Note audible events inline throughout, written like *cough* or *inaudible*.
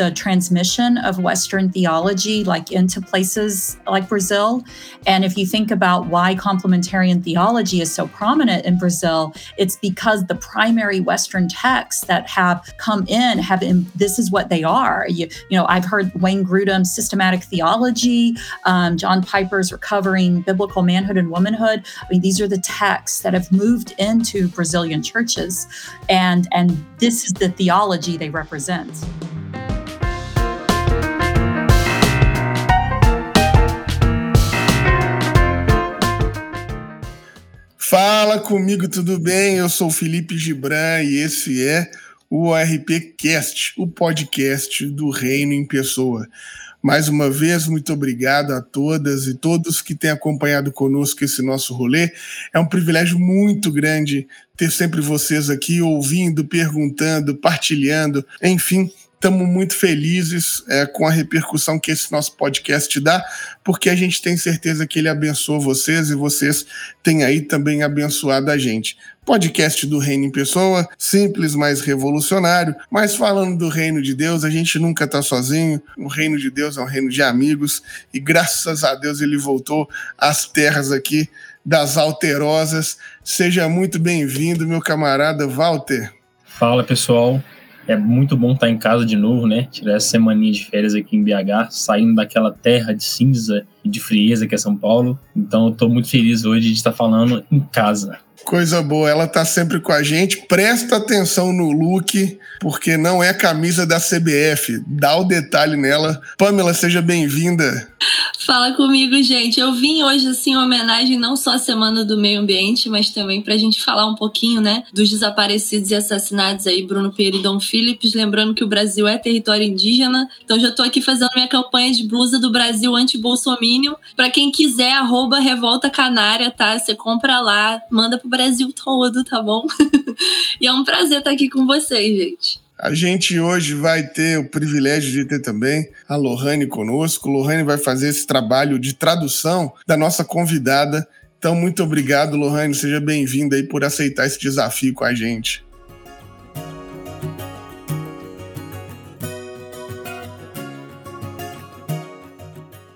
the transmission of Western theology, like into places like Brazil. And if you think about why complementarian theology is so prominent in Brazil, it's because the primary Western texts that have come in have in, this is what they are. You, you know, I've heard Wayne Grudem's systematic theology, um, John Piper's recovering biblical manhood and womanhood. I mean, these are the texts that have moved into Brazilian churches, and and this is the theology they represent. Fala comigo, tudo bem? Eu sou Felipe Gibran e esse é o ARP Cast, o podcast do Reino em Pessoa. Mais uma vez, muito obrigado a todas e todos que têm acompanhado conosco esse nosso rolê. É um privilégio muito grande ter sempre vocês aqui ouvindo, perguntando, partilhando, enfim, Estamos muito felizes é, com a repercussão que esse nosso podcast dá, porque a gente tem certeza que ele abençoa vocês e vocês têm aí também abençoado a gente. Podcast do Reino em Pessoa, simples, mas revolucionário. Mas falando do reino de Deus, a gente nunca está sozinho. O reino de Deus é um reino de amigos e graças a Deus ele voltou às terras aqui das alterosas. Seja muito bem-vindo, meu camarada Walter. Fala pessoal, é muito bom estar em casa de novo, né? Tirar essa semaninha de férias aqui em BH, saindo daquela terra de cinza e de frieza que é São Paulo. Então eu estou muito feliz hoje de estar falando em casa. Coisa boa, ela tá sempre com a gente. Presta atenção no look, porque não é camisa da CBF. Dá o detalhe nela. Pamela, seja bem-vinda. Fala comigo, gente. Eu vim hoje, assim, em homenagem não só à Semana do Meio Ambiente, mas também pra gente falar um pouquinho, né, dos desaparecidos e assassinados aí, Bruno Pereira e Dom Phillips. Lembrando que o Brasil é território indígena. Então já tô aqui fazendo minha campanha de blusa do Brasil anti-bolsomínio. Pra quem quiser, arroba Revolta Canária, tá? Você compra lá, manda pro Brasil todo, tá bom? *laughs* e é um prazer estar aqui com vocês, gente. A gente hoje vai ter o privilégio de ter também a Lohane conosco. Lohane vai fazer esse trabalho de tradução da nossa convidada. Então, muito obrigado, Lohane. Seja bem-vinda aí por aceitar esse desafio com a gente.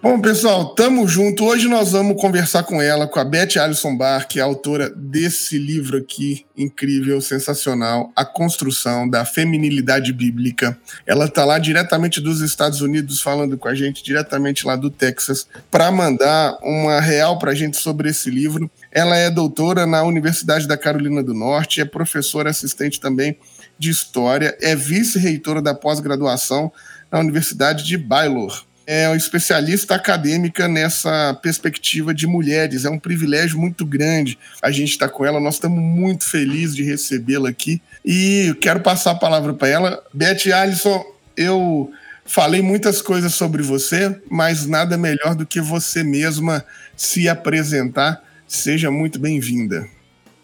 Bom, pessoal, tamo junto. Hoje nós vamos conversar com ela, com a Beth Alison Bar, que é autora desse livro aqui, incrível, sensacional, A Construção da Feminilidade Bíblica. Ela tá lá diretamente dos Estados Unidos, falando com a gente, diretamente lá do Texas, para mandar uma real pra gente sobre esse livro. Ela é doutora na Universidade da Carolina do Norte, é professora assistente também de História, é vice-reitora da pós-graduação na Universidade de Baylor é uma especialista acadêmica nessa perspectiva de mulheres. É um privilégio muito grande a gente estar tá com ela. Nós estamos muito felizes de recebê-la aqui. E quero passar a palavra para ela. Beth Alisson, eu falei muitas coisas sobre você, mas nada melhor do que você mesma se apresentar. Seja muito bem-vinda.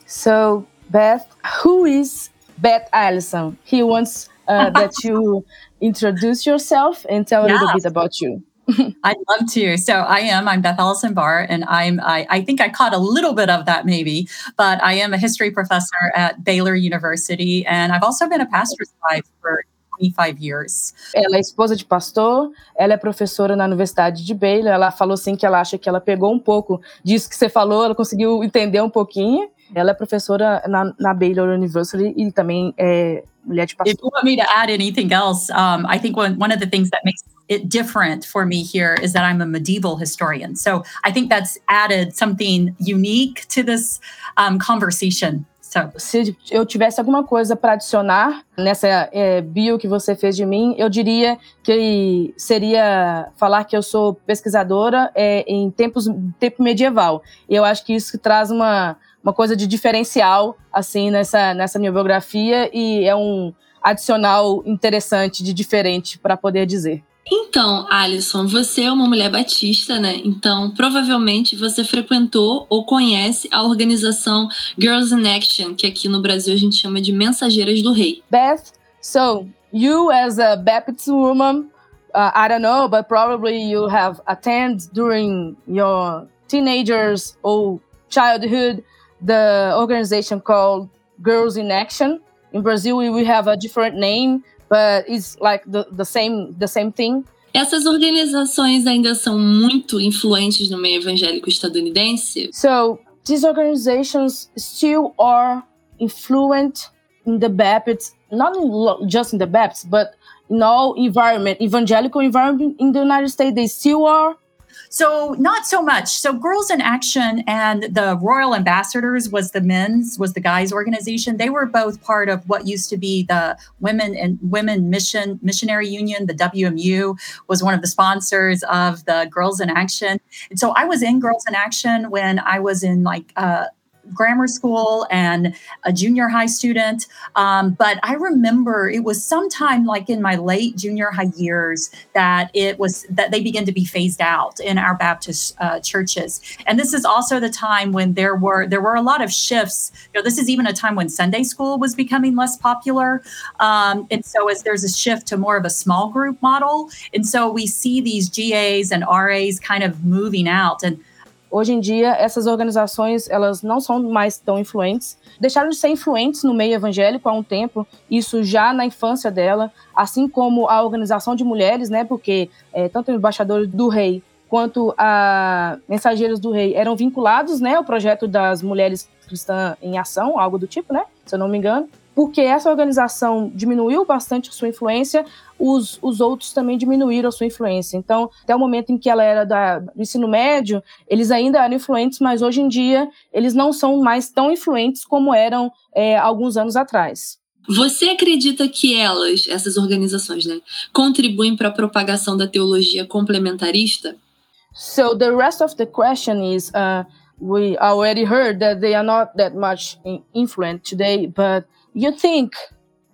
So, Beth, who is Beth Allison? He wants uh, *laughs* that you introduce yourself and tell yeah. a little bit about you. *laughs* I'd love to. So I am. I'm Beth Ellison Barr, and I'm. I, I, think I caught a little bit of that maybe, but I am a history professor at Baylor University, and I've also been a pastor's wife for 25 years. Ela é esposa de pastor, ela é professora na Universidade de Baylor. Ela falou assim que ela acha que ela pegou um pouco disso que você falou, ela conseguiu entender um pouquinho. Ela é professora na, na Baylor University e também é. If you want me to add anything else, um, I think one, one of the things that makes it different for me here is that I'm a medieval historian. So I think that's added something unique to this um, conversation. So. Se eu tivesse alguma coisa para adicionar nessa é, bio que você fez de mim, eu diria que seria falar que eu sou pesquisadora é, em tempos tempo medieval. E eu acho que isso traz uma uma coisa de diferencial assim nessa, nessa minha biografia e é um adicional interessante de diferente para poder dizer. Então, Alison, você é uma mulher batista, né? Então, provavelmente você frequentou ou conhece a organização Girls in Action, que aqui no Brasil a gente chama de Mensageiras do Rei. Beth, so you as a Baptist woman, uh, I don't know, but probably you have attended during your teenagers or childhood the organization called Girls in Action. In Brazil, we have a different name, but it's like the, the same the same thing. Essas organizações ainda são muito influentes no meio evangélico estadunidense? So these organizations still are influent in the Baptists, not in, just in the Baptists, but in all environment, evangelical environment in the United States, they still are so not so much. So Girls in Action and the Royal Ambassadors was the men's was the guys organization. They were both part of what used to be the Women and Women Mission Missionary Union. The WMU was one of the sponsors of the Girls in Action. And so I was in Girls in Action when I was in like uh, grammar school and a junior high student. Um, but I remember it was sometime like in my late junior high years that it was that they began to be phased out in our Baptist uh, churches. And this is also the time when there were there were a lot of shifts. You know, this is even a time when Sunday school was becoming less popular. Um, and so as there's a shift to more of a small group model, and so we see these GAs and RAs kind of moving out and Hoje em dia, essas organizações elas não são mais tão influentes. Deixaram de ser influentes no meio evangélico há um tempo, isso já na infância dela, assim como a organização de mulheres, né? Porque é, tanto o embaixador do rei quanto a mensageiros do rei eram vinculados, né, ao projeto das mulheres cristãs em ação, algo do tipo, né? Se eu não me engano porque essa organização diminuiu bastante a sua influência, os, os outros também diminuíram a sua influência. Então, até o momento em que ela era da, do ensino médio, eles ainda eram influentes, mas hoje em dia eles não são mais tão influentes como eram é, alguns anos atrás. Você acredita que elas, essas organizações, né, contribuem para a propagação da teologia complementarista? So the rest of the question is, uh, we already heard that they are not that much influent today, but you think,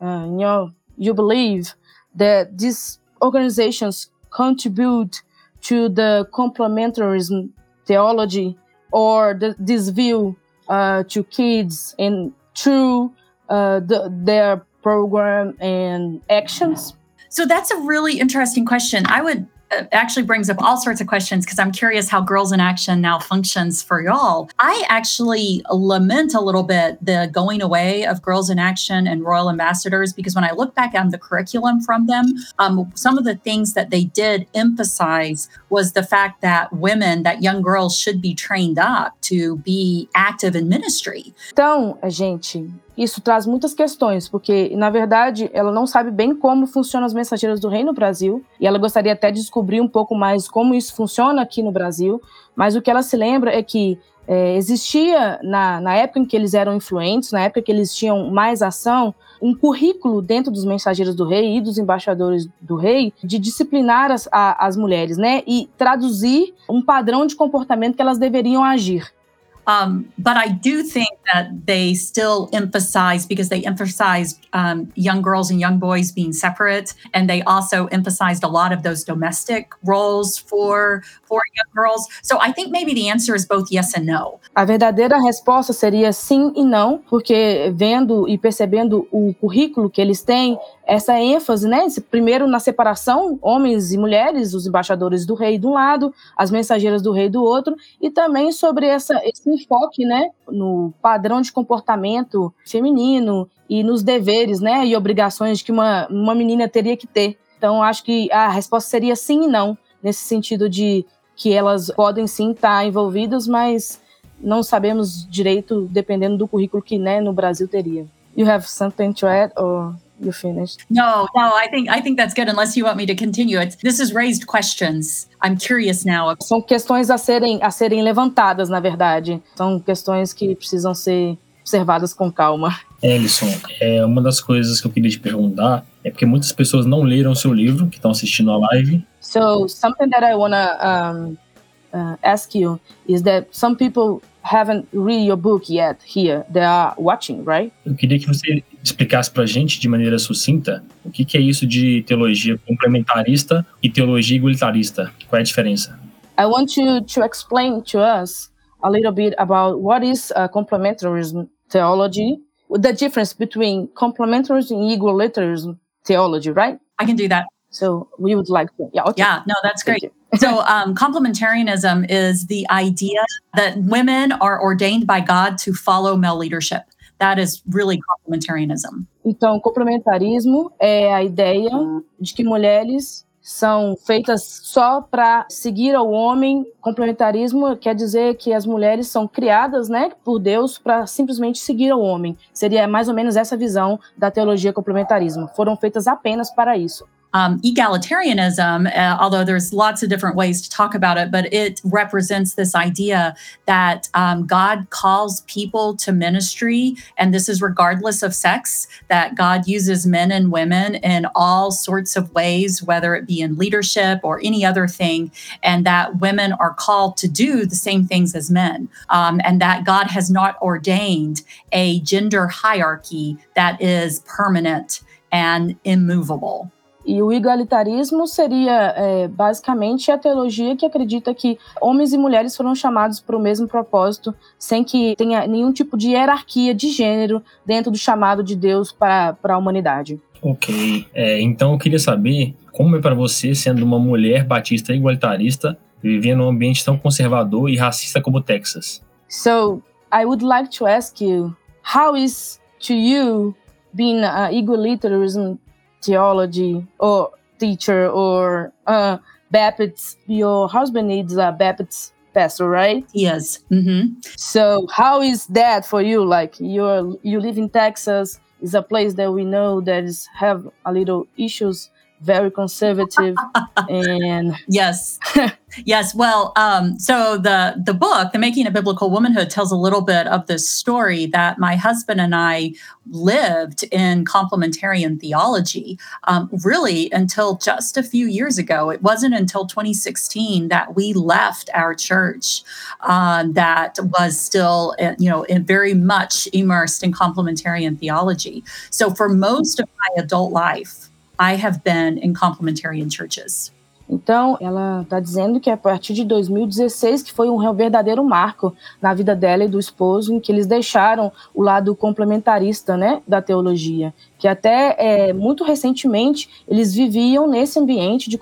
uh, you know, you believe that these organizations contribute to the complementarism theology or the, this view uh, to kids and through uh, the, their program and actions? So that's a really interesting question. I would actually brings up all sorts of questions because I'm curious how Girls in Action now functions for y'all. I actually lament a little bit the going away of Girls in Action and Royal Ambassadors because when I look back on the curriculum from them, um, some of the things that they did emphasize was the fact that women, that young girls should be trained up to be active in ministry. Então, gente, isso traz muitas questões, porque, na verdade, ela não sabe bem como funcionam as mensageiras do rei no Brasil, e ela gostaria até de descobrir um pouco mais como isso funciona aqui no Brasil, mas o que ela se lembra é que é, existia, na, na época em que eles eram influentes, na época que eles tinham mais ação, um currículo dentro dos mensageiros do rei e dos embaixadores do rei de disciplinar as, a, as mulheres, né? E traduzir um padrão de comportamento que elas deveriam agir. Um, but I do think that they still emphasize because they emphasized um, young girls and young boys being separate, and they also emphasized a lot of those domestic roles for for young girls. So I think maybe the answer is both yes and no. A verdadeira resposta seria sim e não, porque vendo e percebendo o currículo que eles têm, essa ênfase, né? Primeiro na separação, homens e mulheres, os embaixadores do rei de um lado, as mensageiras do rei do outro, e também sobre essa, esse enfoque, né, no padrão de comportamento feminino e nos deveres, né, e obrigações que uma, uma menina teria que ter. Então, acho que a resposta seria sim e não, nesse sentido de que elas podem sim estar envolvidas, mas não sabemos direito, dependendo do currículo que né, no Brasil teria. You have something to add, or you finished? No, no, I think I think that's good. Unless you want me to continue, it. this is raised questions. I'm curious now. São questões a serem a serem levantadas, na verdade. São questões que precisam ser observadas com calma. Ellison, é uma das coisas que eu queria te perguntar é porque muitas pessoas não leram o seu livro que estão assistindo a live. So something that I wanna um, uh, ask you is that some people haven't read your book yet here. They are watching, right? Eu queria que você explicasse para a gente de maneira sucinta o que, que é isso de teologia complementarista e teologia igualitarista. Qual é a diferença? I want you to explain to us a little bit about what is uh, complementarism theology, the difference between complementarism and equalitarianism theology, right? I can do that. So we would like to. Yeah. Okay. Yeah. No, that's great. so um, complementarianism is the idea that women are ordained by God to follow male leadership. That is really complementarianism. Então, complementarismo é a ideia de que mulheres são feitas só para seguir ao homem. Complementarismo quer dizer que as mulheres são criadas, né, por Deus para simplesmente seguir ao homem. Seria mais ou menos essa visão da teologia complementarismo. Foram feitas apenas para isso. Um, egalitarianism, uh, although there's lots of different ways to talk about it, but it represents this idea that um, God calls people to ministry, and this is regardless of sex, that God uses men and women in all sorts of ways, whether it be in leadership or any other thing, and that women are called to do the same things as men, um, and that God has not ordained a gender hierarchy that is permanent and immovable. E o igualitarismo seria é, basicamente a teologia que acredita que homens e mulheres foram chamados para o mesmo propósito, sem que tenha nenhum tipo de hierarquia de gênero dentro do chamado de Deus para a humanidade. Ok. É, então eu queria saber como é para você, sendo uma mulher batista igualitarista, viver num ambiente tão conservador e racista como o Texas. So, I would like to ask you, how is to you being a igualitarianism theology or teacher or uh, Baptist. Your husband is a Baptist pastor, right? Yes. Mm-hmm. So how is that for you? Like you're you live in Texas. Is a place that we know that is have a little issues very conservative and *laughs* yes. Yes well um, so the the book the making of biblical womanhood tells a little bit of this story that my husband and i lived in complementarian theology um, really until just a few years ago. It wasn't until 2016 that we left our church uh, that was still uh, you know very much immersed in complementarian theology. So for most of my adult life I have been in complementarian churches. Então, ela está dizendo que a partir de 2016 que foi um verdadeiro marco na vida dela e do esposo, em que eles deixaram o lado complementarista, né, da teologia, que até é, muito recentemente eles viviam nesse ambiente de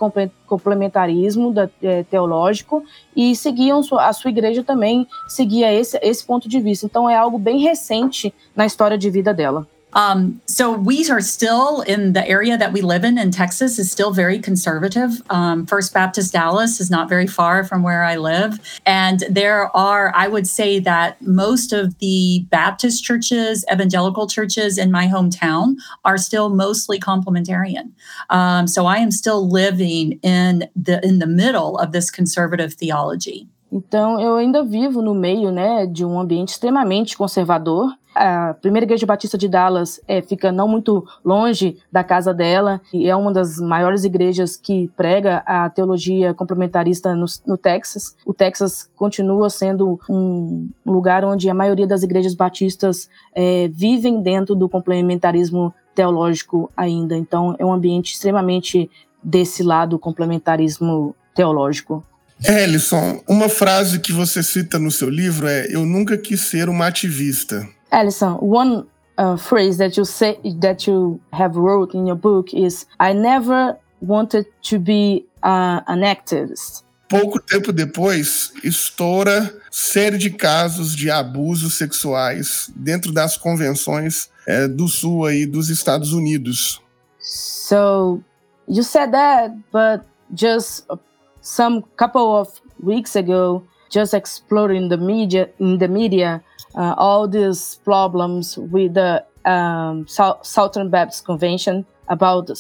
complementarismo da, é, teológico e seguiam a sua igreja também seguia esse esse ponto de vista. Então, é algo bem recente na história de vida dela. Um, so we are still in the area that we live in in Texas is still very conservative. Um, First Baptist Dallas is not very far from where I live, and there are, I would say that most of the Baptist churches, evangelical churches in my hometown are still mostly complementarian. Um, so I am still living in the in the middle of this conservative theology. Então, eu ainda vivo no meio né, de um ambiente extremamente conservador. A primeira igreja batista de Dallas é, fica não muito longe da casa dela e é uma das maiores igrejas que prega a teologia complementarista no, no Texas. O Texas continua sendo um lugar onde a maioria das igrejas batistas é, vivem dentro do complementarismo teológico ainda. Então, é um ambiente extremamente desse lado complementarismo teológico. Ellison, uma frase que você cita no seu livro é: Eu nunca quis ser uma ativista. Ellison, one uh, phrase that you say that you have wrote in your book is I never wanted to be uh, an activist. Pouco tempo depois, estoura série de casos de abusos sexuais dentro das convenções é, do Sul aí dos Estados Unidos. So, you said that, but just some couple of weeks ago, just exploring the media in the media, uh, all these problems with the um, Southern Baptist Convention about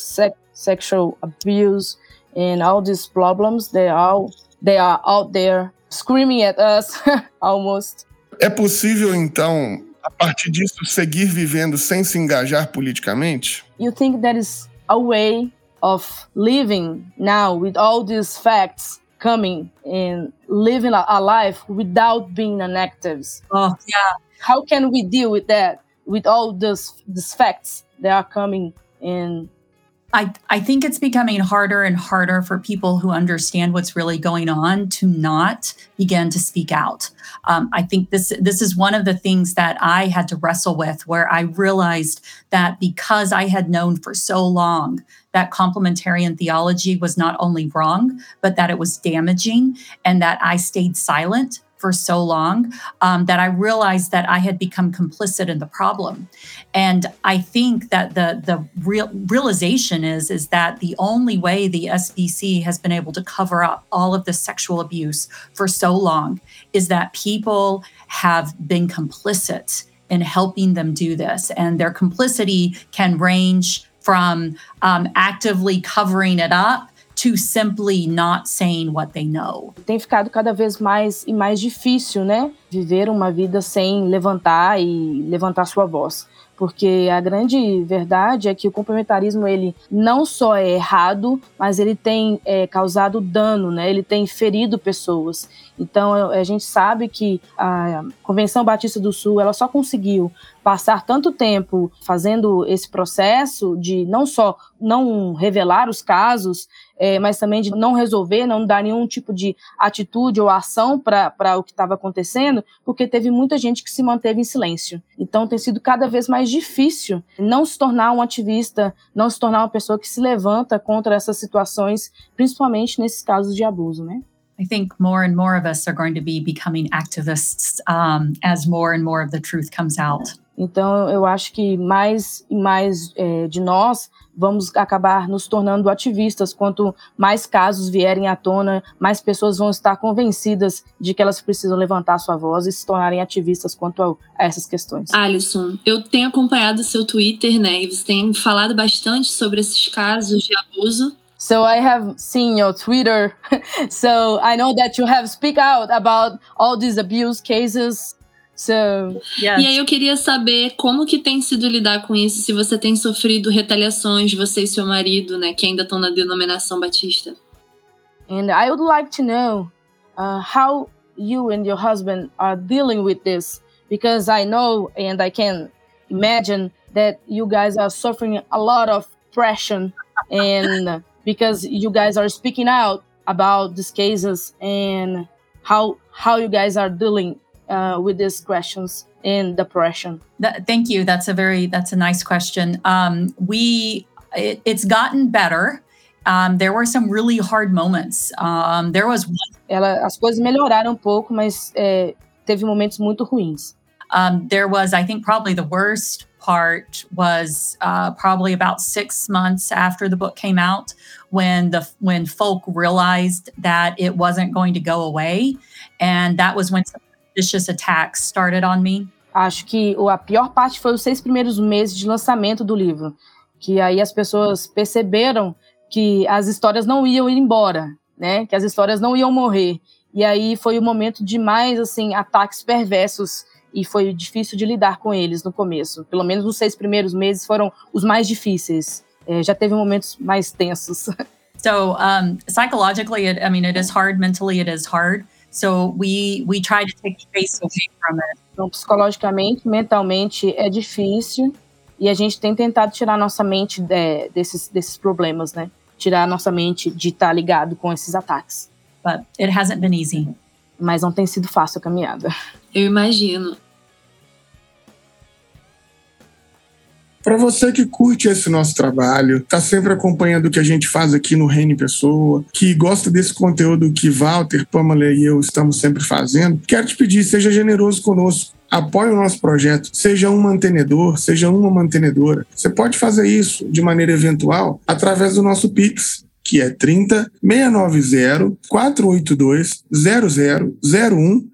sexual abuse and all these problems. They are they are out there screaming at us *laughs* almost. É possível então, a partir disso, seguir vivendo sem se engajar politicamente? You think that is a way of living now with all these facts coming and living a, life without being an activist. Oh, yeah. How can we deal with that with all those these facts that are coming in I, I think it's becoming harder and harder for people who understand what's really going on to not begin to speak out. Um, I think this this is one of the things that I had to wrestle with, where I realized that because I had known for so long that complementarian theology was not only wrong, but that it was damaging, and that I stayed silent for so long um, that I realized that I had become complicit in the problem. And I think that the the real realization is is that the only way the SBC has been able to cover up all of the sexual abuse for so long is that people have been complicit in helping them do this, and their complicity can range from um, actively covering it up to simply not saying what they know. Tem ficado cada vez mais e mais difícil, né? Viver uma vida sem levantar e levantar sua voz porque a grande verdade é que o complementarismo ele não só é errado, mas ele tem é, causado dano, né? Ele tem ferido pessoas. Então a gente sabe que a Convenção Batista do Sul ela só conseguiu passar tanto tempo fazendo esse processo de não só não revelar os casos, é, mas também de não resolver, não dar nenhum tipo de atitude ou ação para o que estava acontecendo, porque teve muita gente que se manteve em silêncio. Então tem sido cada vez mais difícil não se tornar um ativista, não se tornar uma pessoa que se levanta contra essas situações, principalmente nesses casos de abuso, né? I think more and more of us are going to be becoming activists um, as more and more of the truth comes out. Então, eu acho que mais e mais é, de nós vamos acabar nos tornando ativistas. Quanto mais casos vierem à tona, mais pessoas vão estar convencidas de que elas precisam levantar sua voz e se tornarem ativistas quanto a, a essas questões. Alisson, eu tenho acompanhado o seu Twitter, né? E você tem falado bastante sobre esses casos de abuso. So I have seen your Twitter. *laughs* so I know that you have speak out about all these abuse cases So, yes. E aí eu queria saber como que tem sido lidar com isso, se você tem sofrido retaliações, você e seu marido, né, que ainda estão na denominação batista. And I would like to know uh, how you and your husband are dealing with this, because I know and I can imagine that you guys are suffering a lot of pressure, and because you guys are speaking out about these cases and how how you guys are dealing uh, with these questions in depression? That, thank you. That's a very that's a nice question. Um, we it, it's gotten better. Um, there were some really hard moments. Um, there was one. Ela, as coisas melhoraram um pouco, mas é, teve momentos muito ruins. Um, there was, I think, probably the worst part was uh, probably about six months after the book came out, when the when folk realized that it wasn't going to go away, and that was when attacks started on me. Acho que a pior parte foi os seis primeiros meses de lançamento do livro, que aí as pessoas perceberam que as histórias não iam ir embora, né? Que as histórias não iam morrer. E aí foi o momento de mais assim ataques perversos e foi difícil de lidar com eles no começo. Pelo menos os seis primeiros meses foram os mais difíceis. É, já teve momentos mais tensos. *laughs* So um, psychologically, it, I mean, it is hard. Mentally, it is hard. So we we try to take space away from it. Então, psicologicamente, mentalmente é difícil e a gente tem tentado tirar nossa mente de, desses desses problemas, né? Tirar nossa mente de estar tá ligado com esses ataques. But it hasn't been easy. Mas não tem sido fácil a caminhada. Eu imagino. Para você que curte esse nosso trabalho, tá sempre acompanhando o que a gente faz aqui no Reino Pessoa, que gosta desse conteúdo que Walter, Pamela e eu estamos sempre fazendo, quero te pedir, seja generoso conosco apoie o nosso projeto, seja um mantenedor, seja uma mantenedora. Você pode fazer isso de maneira eventual através do nosso Pix, que é 30 690 482 0001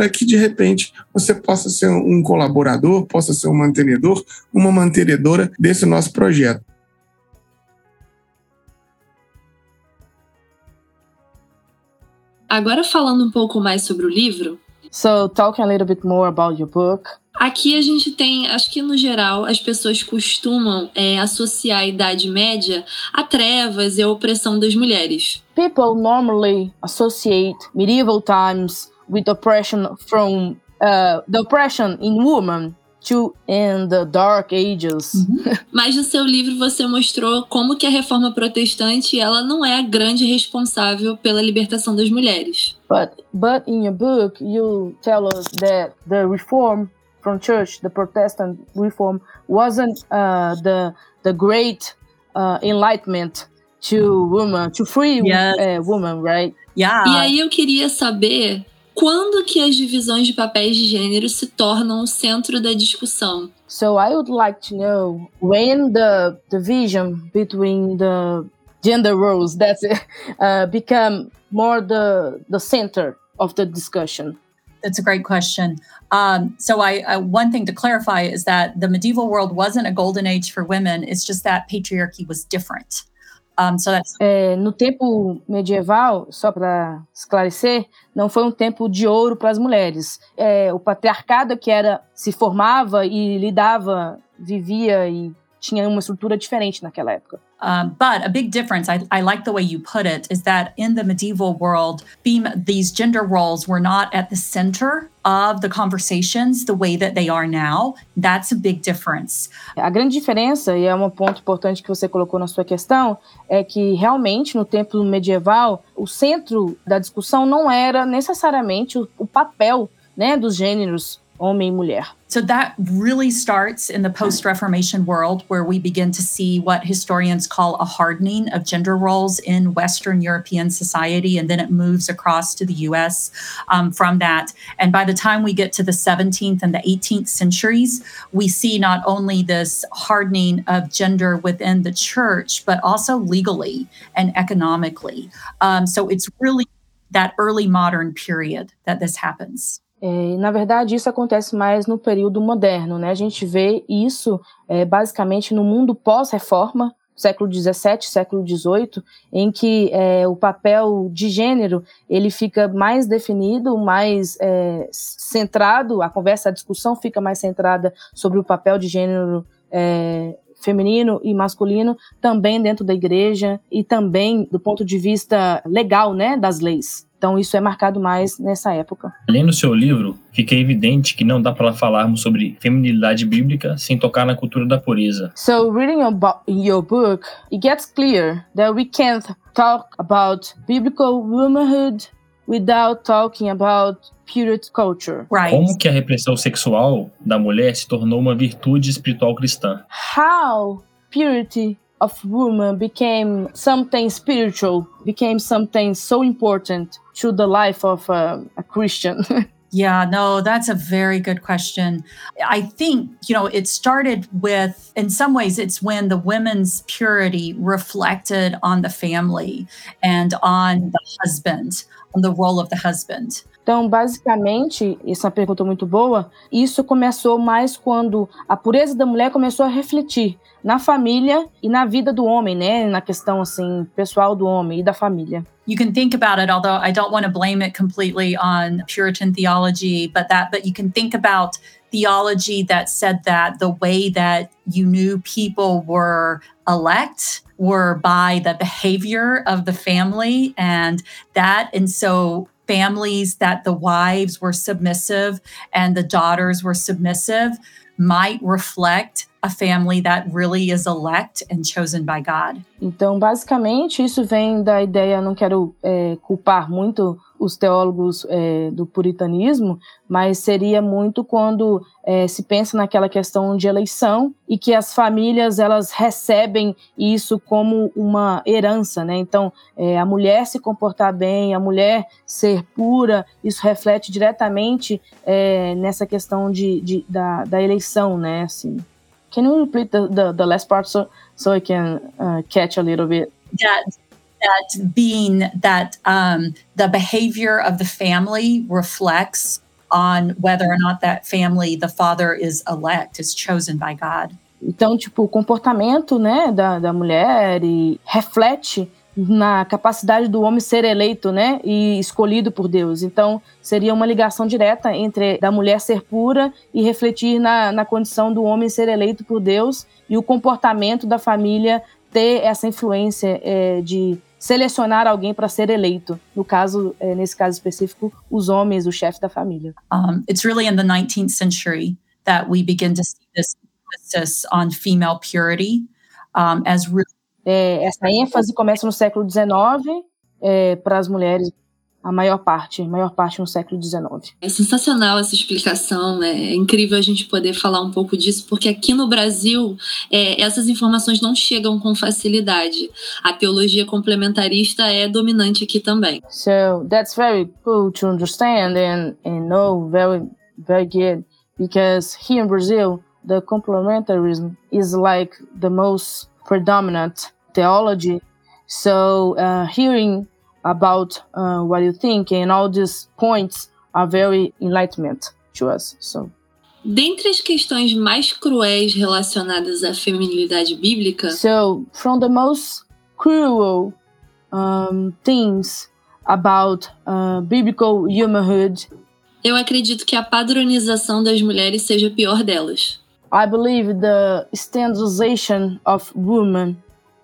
espera que de repente você possa ser um colaborador, possa ser um mantenedor, uma mantenedora desse nosso projeto. Agora falando um pouco mais sobre o livro. So, talking a little bit more about your book. Aqui a gente tem, acho que no geral, as pessoas costumam é, associar a Idade Média a trevas e a opressão das mulheres. People normally associate medieval times with oppression from uh, the oppression in woman to in the dark ages. Uhum. *laughs* Mas no seu livro você mostrou como que a reforma protestante ela não é a grande responsável pela libertação das mulheres. But but in your book you tell us that the reform from church, the Protestant reform, wasn't uh, the the great uh, enlightenment to women, to free yes. uh, women, right? Yeah. E aí eu queria saber quando que as divisões de papéis de gênero se tornam o centro da discussão. So I would like to know when the division between the gender roles that's *laughs* uh, become more the the center of the discussion. That's a great question. Um, so, I, uh, one thing to clarify is that the medieval world wasn't a golden age for women. It's just that patriarchy was different. Um, so that's... É, no tempo medieval, só para esclarecer, não foi um tempo de ouro para as mulheres. É, o patriarcado que era se formava e lidava, vivia e tinha uma estrutura diferente naquela época. Um, but a big difference, I, I, like the way you put it, is that in the medieval world, these gender roles were not at the center of the conversations the way that they are now. That's a big difference. A grande diferença, e é um ponto importante que você colocou na sua questão, é que realmente no tempo medieval, o centro da discussão não era necessariamente o, o papel né, dos gêneros homem e mulher. So that really starts in the post Reformation world, where we begin to see what historians call a hardening of gender roles in Western European society. And then it moves across to the US um, from that. And by the time we get to the 17th and the 18th centuries, we see not only this hardening of gender within the church, but also legally and economically. Um, so it's really that early modern period that this happens. É, na verdade, isso acontece mais no período moderno, né? A gente vê isso é, basicamente no mundo pós-reforma, século XVII, século XVIII, em que é, o papel de gênero ele fica mais definido, mais é, centrado, a conversa, a discussão fica mais centrada sobre o papel de gênero é, feminino e masculino, também dentro da igreja e também do ponto de vista legal, né, das leis. Então isso é marcado mais nessa época. Lendo seu livro, fica evidente que não dá para falarmos sobre feminilidade bíblica sem tocar na cultura da pureza. So reading your, your book, it gets clear that we can't talk about biblical womanhood without talking about purity culture. Right. Como que a repressão sexual da mulher se tornou uma virtude espiritual cristã? How purity of woman became something spiritual, became something so important to the life of a, a Christian? *laughs* Yeah, no, that's a very good question. I think, you know, it started with, in some ways, it's when the women's purity reflected on the family and on the husband, on the role of the husband. Então, basicamente, essa é pergunta muito boa. Isso começou mais quando a pureza da mulher começou a refletir na família e na vida do homem, né? Na questão assim pessoal do homem e da família. You can think about it, although I don't want to blame it completely on Puritan theology, but that but you can think about theology that said that the way that you knew people were elect were by the behavior of the family and that and so families that the wives were submissive and the daughters were submissive might reflect a family that really is elect and chosen by God. Então, basicamente, isso vem da ideia, não quero é, culpar muito os teólogos é, do puritanismo, mas seria muito quando é, se pensa naquela questão de eleição e que as famílias elas recebem isso como uma herança, né? Então, é, a mulher se comportar bem, a mulher ser pura, isso reflete diretamente é, nessa questão de, de da, da, eleição, né? Assim, can you repeat the, the, the last part so, so I can uh, catch a little bit? Yeah. That being that um, the behavior of the family reflects on whether or not that family, the father is elect, is chosen by God. Então, tipo, o comportamento, né, da, da mulher e reflete na capacidade do homem ser eleito, né, e escolhido por Deus. Então, seria uma ligação direta entre da mulher ser pura e refletir na, na condição do homem ser eleito por Deus e o comportamento da família ter essa influência é, de selecionar alguém para ser eleito. No caso, é, nesse caso específico, os homens, o chefe da família. Um, it's really in the 19th century that we begin to see this emphasis on female purity um, as really é, essa ênfase começa no século XIX é, para as mulheres a maior parte, a maior parte no século XIX. É sensacional essa explicação, né? é incrível a gente poder falar um pouco disso, porque aqui no Brasil é, essas informações não chegam com facilidade. A teologia complementarista é dominante aqui também. So that's very cool to understand and, and know very very good because here in Brazil the complementarism is like the most predominant theology. So uh, hearing about uh, what you think and all these points are very enlightenment to us. So. Dentre as questões mais cruéis relacionadas à feminilidade bíblica. So, from the most cruel um, things about uh, biblical humanhood. Eu acredito que a padronização das mulheres seja a pior delas. I believe the standardization of women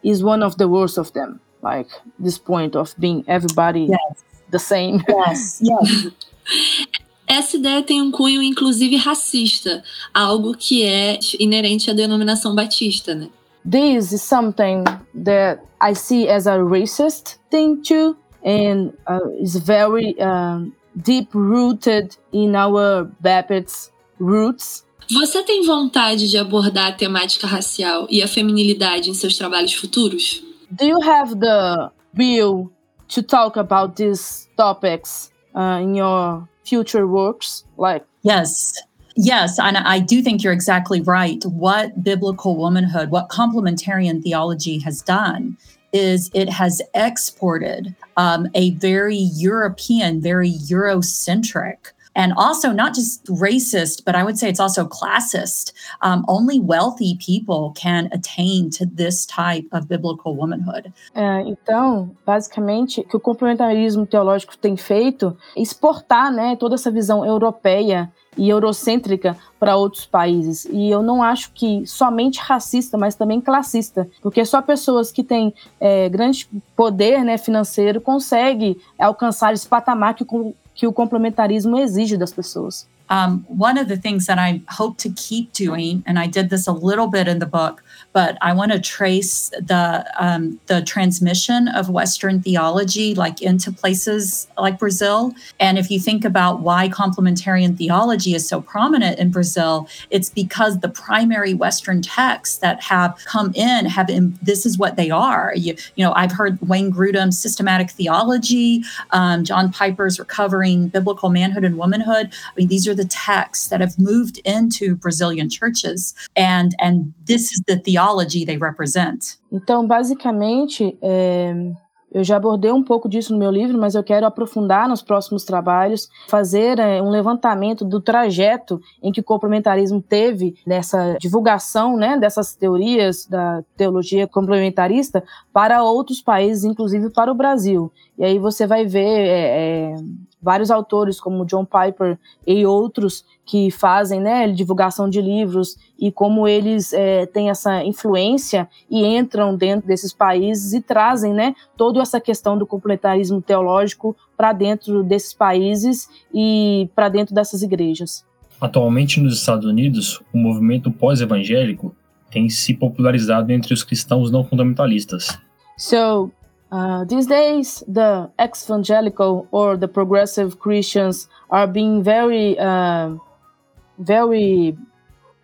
is one of the worst of them. Like this point of being everybody yes. the same. Yes, yes. *laughs* Essa ideia tem um cunho, inclusive, racista, algo que é inerente à denominação batista, né? This is something that I see as a racist thing too, and uh, is very um, deep rooted in our Baptist roots. Você tem vontade de abordar a temática racial e a feminilidade em seus trabalhos futuros? Do you have the will to talk about these topics uh, in your future works? Like yes. Yes and i do think you're exactly right. What biblical womanhood what complementarian theology has done is it has exported um, a very european very eurocentric and also not just racist, but I would say it's also classist. Um, only wealthy people can attain to this type of biblical womanhood. É, então, basicamente, que o complementarismo teológico tem feito é exportar, né, toda essa visão europeia e eurocêntrica para outros países. E eu não acho que somente racista, mas também classista, porque só pessoas que têm é, grande poder né, financeiro conseguem alcançar esse patamar que o que o complementarismo exige das pessoas. Um, one of the things that I hope to keep doing, and I did this a little bit in the book, but I want to trace the um, the transmission of Western theology like into places like Brazil. And if you think about why complementarian theology is so prominent in Brazil, it's because the primary Western texts that have come in have in, this is what they are. You, you know, I've heard Wayne Grudem's systematic theology, um, John Piper's recovering biblical manhood and womanhood. I mean, these are the texts that have moved into Brazilian churches, and and this is the theology they represent. Então, basicamente, é, eu já abordei um pouco disso no meu livro, mas eu quero aprofundar nos próximos trabalhos, fazer é, um levantamento do trajeto em que o complementarismo teve nessa divulgação né, dessas teorias da teologia complementarista para outros países, inclusive para o Brasil. E aí você vai ver é, é vários autores, como John Piper e outros, que fazem né, divulgação de livros e como eles é, têm essa influência e entram dentro desses países e trazem né, toda essa questão do complementarismo teológico para dentro desses países e para dentro dessas igrejas. Atualmente nos Estados Unidos, o movimento pós-evangélico tem se popularizado entre os cristãos não fundamentalistas. So, Uh, these days, the evangelical or the progressive Christians are being very, uh, very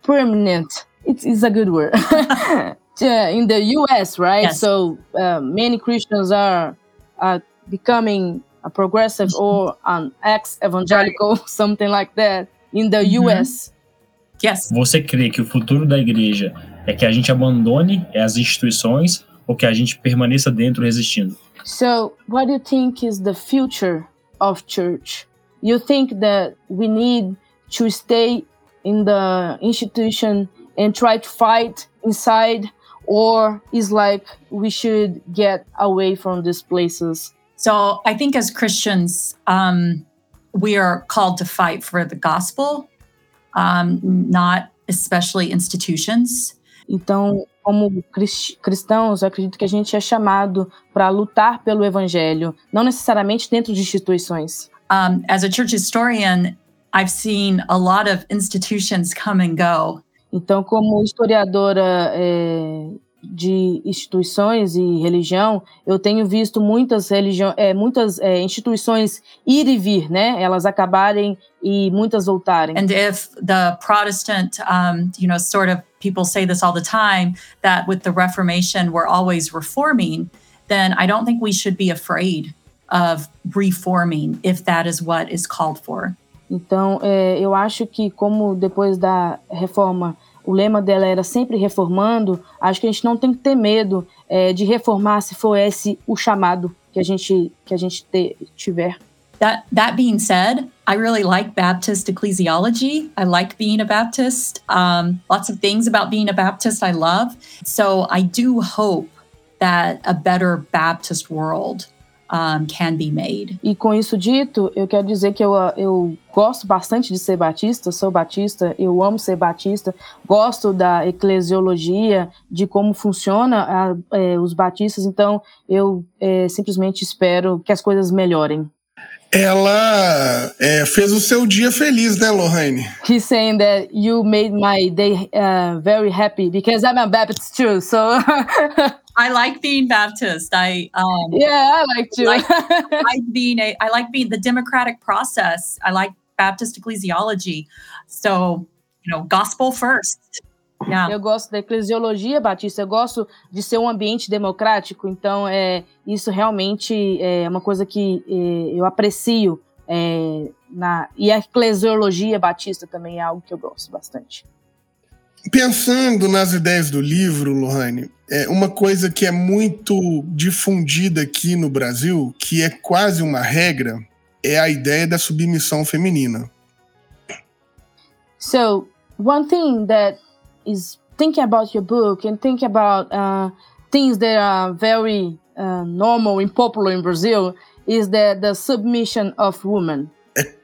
permanent. It's, it's a good word. *laughs* in the U.S., right? Yes. So uh, many Christians are, are becoming a progressive mm-hmm. or an ex-evangelical, *laughs* something like that, in the mm-hmm. U.S. Yes. Você crê que o futuro da igreja é que a gente abandone as instituições ou que a gente permaneça dentro resistindo. So, what do you think is the future of church? You think that we need to stay in the institution and try to fight inside or is like we should get away from these places? So, I think as Christians, um, we are called to fight for the gospel, um, not especially institutions. Então, como cristãos, eu acredito que a gente é chamado para lutar pelo evangelho, não necessariamente dentro de instituições. Um, as a church historian, I've seen a lot of institutions come and go. Então, como historiadora é, de instituições e religião, eu tenho visto muitas religião, é, muitas é, instituições ir e vir, né? Elas acabarem e muitas voltarem. And if the Protestant, um, you know, sort of people say this all the time that with the Reformation we're always reforming, then I don't think we should be afraid of reforming if that is what is called for. Então, é, eu acho que como depois da reforma o lema dela era sempre reformando, acho que a gente não tem que ter medo é, de reformar se for esse o chamado que a gente que a gente te, tiver. That that being said, I really like Baptist ecclesiology. I like being a Baptist. Um, lots of things about being a Baptist I love. So I do hope that a better Baptist world um, can be made. E com isso dito, eu quero dizer que eu, eu gosto bastante de ser batista, sou batista, eu amo ser batista, gosto da eclesiologia, de como funciona a, é, os batistas, então eu é, simplesmente espero que as coisas melhorem. Ela é, fez o seu dia feliz, né, Lohane? He's saying that you made my day uh, very happy because I'm a Baptist too, so *laughs* I like being Baptist. I um, yeah, I like to. like, *laughs* like being a. I like being the democratic process. I like Baptist ecclesiology. So you know, gospel first. Yeah. Eu gosto da eclesiologia batista, eu gosto de ser um ambiente democrático, então é, isso realmente é uma coisa que é, eu aprecio. É, na, e a eclesiologia batista também é algo que eu gosto bastante. Pensando nas ideias do livro, Lohane, é uma coisa que é muito difundida aqui no Brasil, que é quase uma regra, é a ideia da submissão feminina. So, one thing that is thinking about your book and thinking about uh, things that are very uh, normal and popular in Brazil is that the submission of women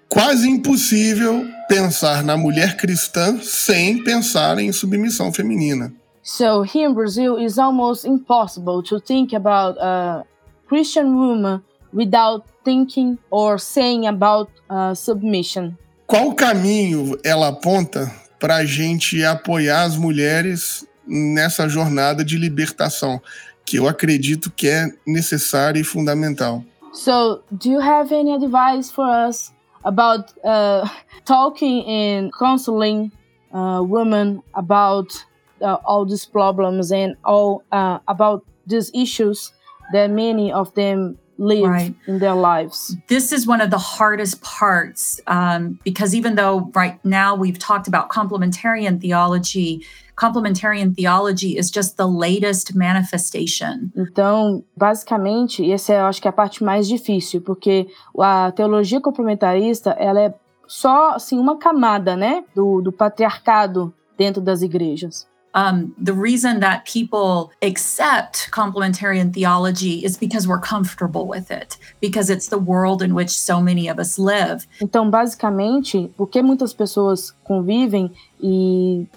quase impossível pensar na mulher cristã sem pensar em submissão feminina. So here in Brazil, it's almost impossible to think about a Christian woman without thinking or saying about uh, submission. Qual caminho ela aponta para a gente apoiar as mulheres nessa jornada de libertação, que eu acredito que é necessária e fundamental? So, do you have any advice for us about uh, talking and counseling uh, women about uh, all these problems and all uh, about these issues that many of them live right. in their lives. This is one of the hardest parts um, because even though right now we've talked about complementarian theology, complementarian theology is just the latest manifestation. Então, basicamente, essa é, eu acho que é a parte mais difícil, porque a teologia complementarista, ela é só assim uma camada, né, do, do patriarcado dentro das igrejas. Um, the reason that people accept complementarian theology is because we're comfortable with it, because it's the world in which so many of us live. Então, basicamente, porque muitas pessoas convivem e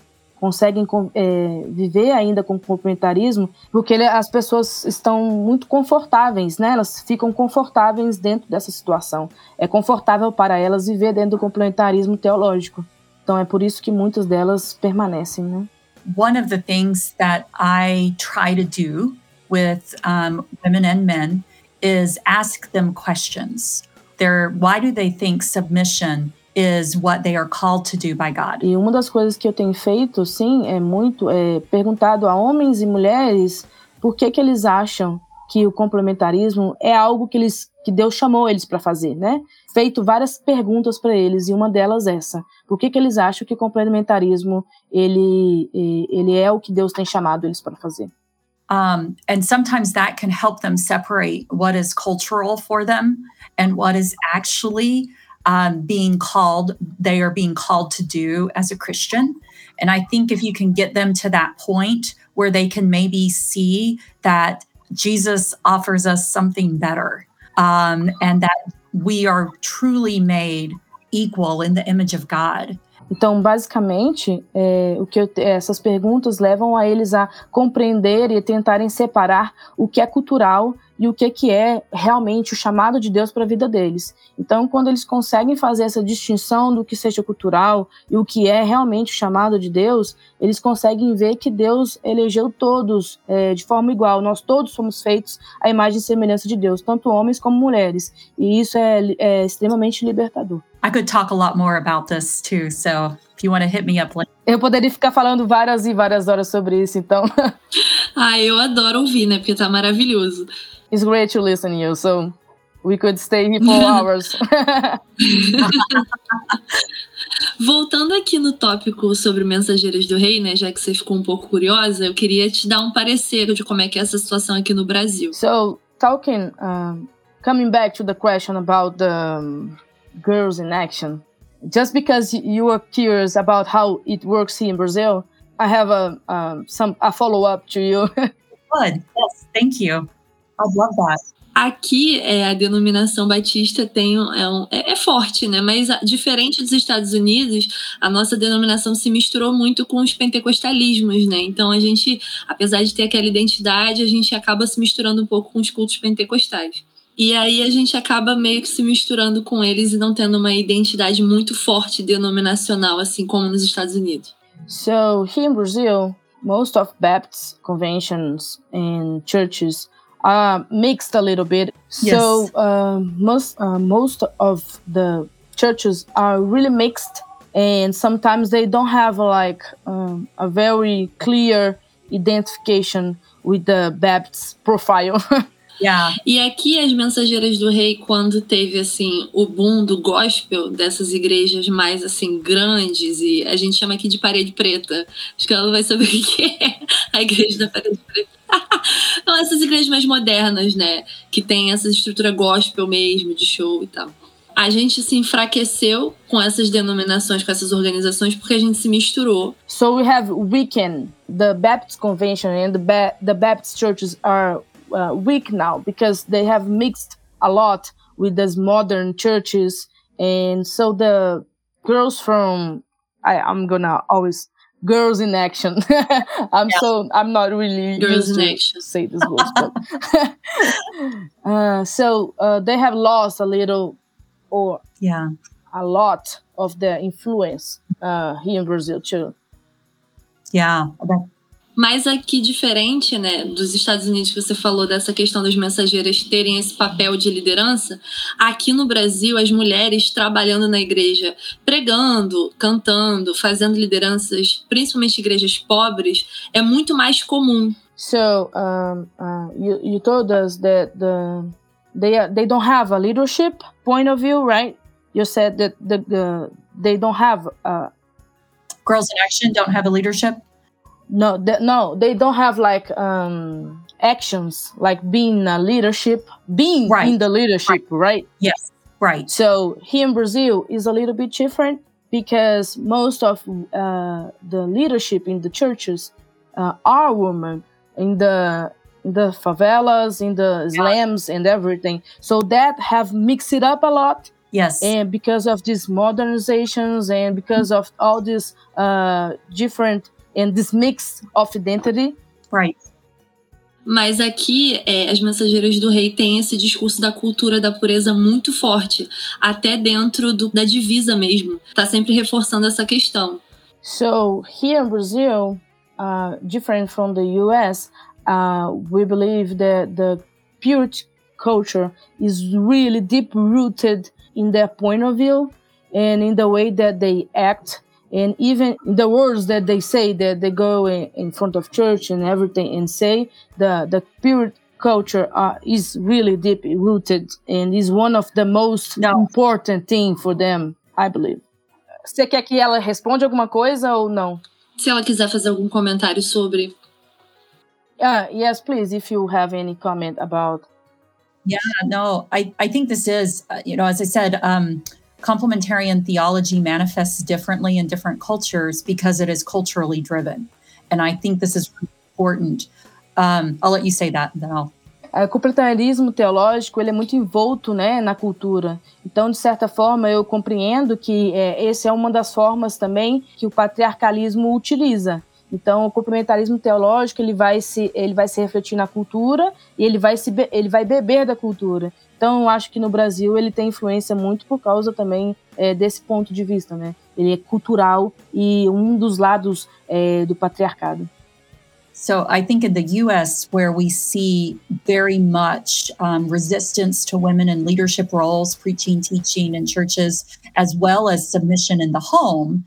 conseguem é, viver ainda com complementarismo, porque as pessoas estão muito confortáveis, né? Elas ficam confortáveis dentro dessa situação. É confortável para elas viver dentro do complementarismo teológico. Então é por isso que muitas delas permanecem, né? One of the things that I try to do with um, women and men is ask them questions. They're, why do they think submission is what they are called to do by God. E uma das coisas que eu tenho feito, sim, é muito é perguntado a homens e mulheres por que que eles acham que o complementarismo é algo que eles que Deus chamou eles para fazer, né? Feito várias perguntas para eles e uma delas essa: por que que eles acham que o complementarismo ele ele é o que Deus tem chamado eles para fazer? Um, and sometimes that can help them separate what is cultural for them and what is actually um, being called, they are being called to do as a Christian. And I think if you can get them to that point where they can maybe see that Jesus offers us something better um, and that we are truly made equal in the image of God. Então, basicamente, é, o que eu, essas perguntas levam a eles a compreender e tentarem separar o que é cultural e o que, que é realmente o chamado de Deus para a vida deles. Então, quando eles conseguem fazer essa distinção do que seja cultural e o que é realmente o chamado de Deus, eles conseguem ver que Deus elegeu todos é, de forma igual. Nós todos somos feitos à imagem e semelhança de Deus, tanto homens como mulheres. E isso é, é extremamente libertador. I could talk a lot more about this too, so if you want to hit me up later. Eu poderia ficar falando várias e várias horas sobre isso, então. *laughs* ah, eu adoro ouvir, né? Porque tá maravilhoso. It's great to listen you, so we could stay here for *laughs* hours. *laughs* Voltando aqui no tópico sobre mensageiras do rei, né, já que você ficou um pouco curiosa, eu queria te dar um parecer de como é que é essa situação aqui no Brasil. So, talking, um, coming back to the question about the um, girls in action. Just because you are curious about how it works here in Brazil, I have a um, some a follow up to you. *laughs* Good. Yes, thank you. I love that. Aqui é, a denominação batista tem é, um, é, é, forte, né? Mas a, diferente dos Estados Unidos, a nossa denominação se misturou muito com os pentecostalismos, né? Então a gente, apesar de ter aquela identidade, a gente acaba se misturando um pouco com os cultos pentecostais. E aí a gente acaba meio que se misturando com eles e não tendo uma identidade muito forte denominacional, assim como nos Estados Unidos. So here in Brazil, most of Baptist conventions and churches are mixed a little bit. Yes. So uh, most uh, most of the churches are really mixed, and sometimes they don't have like um, a very clear identification with the Baptist profile. *laughs* Yeah. E aqui as mensageiras do rei, quando teve assim o boom do gospel dessas igrejas mais assim grandes e a gente chama aqui de parede preta. Acho que ela vai saber o que é *laughs* a igreja da parede preta. *laughs* então essas igrejas mais modernas, né, que tem essa estrutura gospel mesmo de show e tal. A gente se enfraqueceu com essas denominações, com essas organizações, porque a gente se misturou. So we have weakened the Baptist Convention and the, ba the Baptist churches are uh, weak now because they have mixed a lot with these modern churches, and so the girls from I, I'm gonna always girls in action. *laughs* I'm yeah. so I'm not really girls in action. say this word, but *laughs* uh, so uh, they have lost a little or yeah a lot of their influence uh, here in Brazil too. Yeah, Mas aqui, diferente né, dos Estados Unidos, que você falou dessa questão das mensageiras terem esse papel de liderança, aqui no Brasil, as mulheres trabalhando na igreja, pregando, cantando, fazendo lideranças, principalmente igrejas pobres, é muito mais comum. So, um, uh, you, you told us that the, they, they don't have a leadership point of view, right? You said that the, the, they don't have a... Girls in Action don't have a leadership? No they, no they don't have like um actions like being a leadership being right. in the leadership right. right? Yes. Right. So here in brazil is a little bit different because most of uh, the leadership in the churches uh, are women in the the favelas in the slums and everything. So that have mixed it up a lot. Yes. And because of these modernizations and because of all these uh, different and this mix of identity. Right. Mas aqui, é, as mensageiras do rei têm esse discurso da cultura da pureza muito forte, até dentro do, da divisa mesmo. Tá sempre reforçando essa questão. So, here in Brazil, uh, different from the US, uh, we believe that the purity culture is really deep rooted in their point of view and in the way that they act and even the words that they say that they go in, in front of church and everything and say the the pure culture uh, is really deep rooted and is one of the most no. important thing for them I believe. Você quer que ela responda alguma coisa ou não? Se ela quiser fazer algum comentário sobre. Uh, yes please if you have any comment about. Yeah no i i think this is uh, you know as i said um complementarian theology manifests differently in different cultures because it is culturally driven. And I think this is important. Um, I'll let you say that, then I'll. o complementarismo teológico ele é muito envolto né, na cultura. Então, de certa forma, eu compreendo que é, essa é uma das formas também que o patriarcalismo utiliza. Então, o complementarismo teológico ele vai se ele vai se refletir na cultura e ele vai se ele vai beber da cultura. Então, eu acho que no Brasil ele tem influência muito por causa também é, desse ponto de vista, né? Ele é cultural e um dos lados é, do patriarcado. So I think in the US, where we see very much um, resistance to women in leadership roles, preaching, teaching in churches, as well as submission in the home,